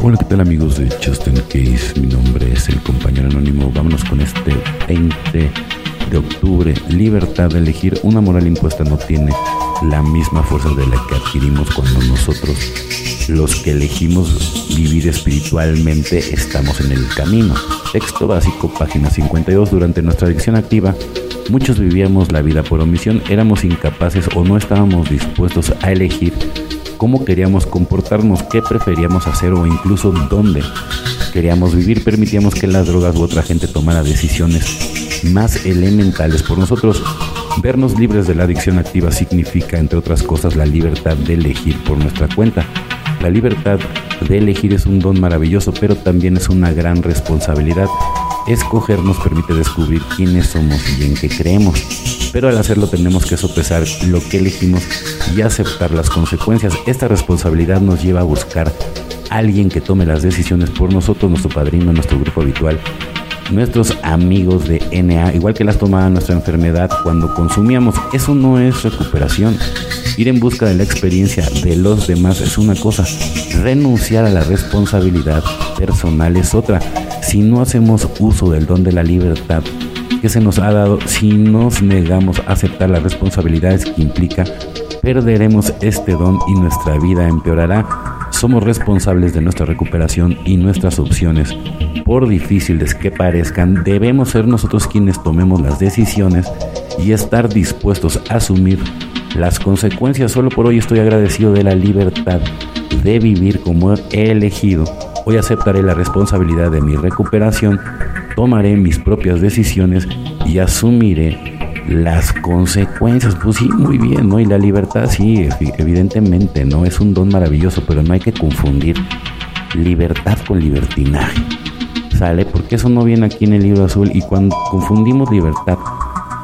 Hola, ¿qué tal amigos de Justin Case? Mi nombre es el compañero anónimo. Vámonos con este 20 de octubre. Libertad de elegir. Una moral impuesta no tiene la misma fuerza de la que adquirimos cuando nosotros, los que elegimos vivir espiritualmente, estamos en el camino. Texto básico, página 52. Durante nuestra adicción activa, muchos vivíamos la vida por omisión, éramos incapaces o no estábamos dispuestos a elegir cómo queríamos comportarnos, qué preferíamos hacer o incluso dónde queríamos vivir. Permitíamos que las drogas u otra gente tomara decisiones más elementales por nosotros. Vernos libres de la adicción activa significa, entre otras cosas, la libertad de elegir por nuestra cuenta. La libertad de elegir es un don maravilloso, pero también es una gran responsabilidad. Escoger nos permite descubrir quiénes somos y en qué creemos, pero al hacerlo tenemos que sopesar lo que elegimos y aceptar las consecuencias. Esta responsabilidad nos lleva a buscar a alguien que tome las decisiones por nosotros, nuestro padrino, nuestro grupo habitual, nuestros amigos de NA, igual que las tomaba nuestra enfermedad cuando consumíamos. Eso no es recuperación. Ir en busca de la experiencia de los demás es una cosa. Renunciar a la responsabilidad personal es otra si no hacemos uso del don de la libertad que se nos ha dado, si nos negamos a aceptar las responsabilidades que implica, perderemos este don y nuestra vida empeorará. Somos responsables de nuestra recuperación y nuestras opciones. Por difíciles que parezcan, debemos ser nosotros quienes tomemos las decisiones y estar dispuestos a asumir las consecuencias. Solo por hoy estoy agradecido de la libertad de vivir como he elegido Hoy aceptaré la responsabilidad de mi recuperación, tomaré mis propias decisiones y asumiré las consecuencias. Pues sí, muy bien, ¿no? Y la libertad, sí, evidentemente, ¿no? Es un don maravilloso, pero no hay que confundir libertad con libertinaje. ¿Sale? Porque eso no viene aquí en el libro azul y cuando confundimos libertad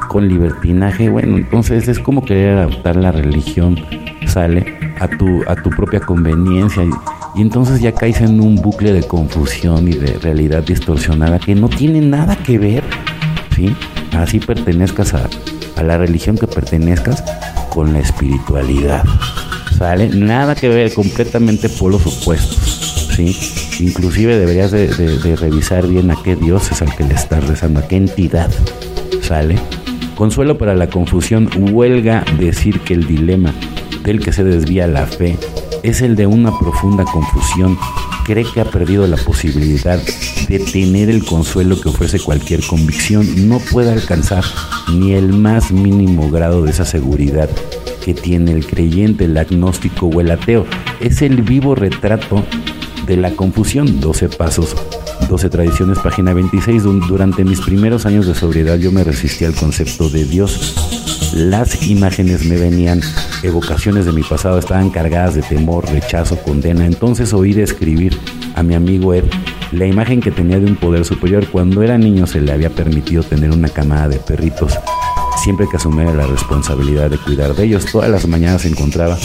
con libertinaje, bueno, entonces es como querer adaptar la religión, ¿sale? A tu, a tu propia conveniencia. Y entonces ya caes en un bucle de confusión y de realidad distorsionada que no tiene nada que ver, ¿sí? Así pertenezcas a, la religión que pertenezcas con la espiritualidad, ¿sale? Nada que ver, completamente polos opuestos, ¿sí? Inclusive deberías de, revisar bien a qué Dios es al que le estás rezando, a qué entidad, ¿sale? Consuelo para la confusión, huelga decir que el dilema del que se desvía la fe es el de una profunda confusión. Cree que ha perdido la posibilidad de tener el consuelo que ofrece cualquier convicción. No puede alcanzar ni el más mínimo grado de esa seguridad que tiene el creyente, el agnóstico o el ateo. Es el vivo retrato de la confusión. 12 pasos 12 Tradiciones, página 26. Durante mis primeros años de sobriedad yo me resistí al concepto de Dios. Las imágenes me venían, evocaciones de mi pasado estaban cargadas de temor, rechazo, condena. Entonces oí describir a mi amigo Ed la imagen que tenía de un poder superior. Cuando era niño se le había permitido tener una camada de perritos. Siempre que asumía la responsabilidad de cuidar de ellos, todas las mañanas encontraba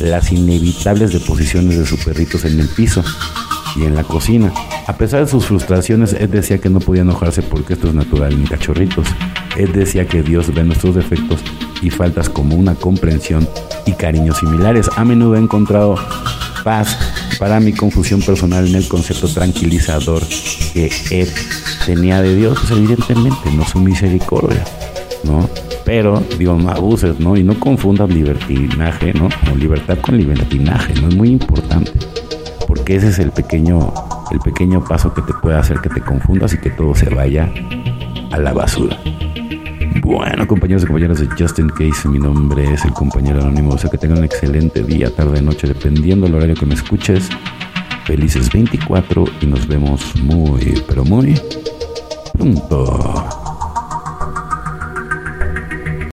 las inevitables deposiciones de sus perritos en el piso y en la cocina. A pesar de sus frustraciones, Ed decía que no podía enojarse porque esto es natural en cachorritos. Ed decía que Dios ve nuestros defectos y faltas como una comprensión y cariño similares. A menudo he encontrado paz para mi confusión personal en el concepto tranquilizador que Ed tenía de Dios, pues evidentemente no su misericordia, ¿no? Pero, digo, no abuses, ¿no? Y no confundas libertinaje, ¿no? O libertad con libertinaje, ¿no? Es muy importante porque ese es el pequeño, el pequeño paso que te puede hacer que te confundas y que todo se vaya a la basura. Bueno, compañeros y compañeras de Justin Case, mi nombre es el compañero anónimo. O sea que tengan un excelente día, tarde, noche, dependiendo del horario que me escuches. Felices 24 y nos vemos muy, pero muy pronto.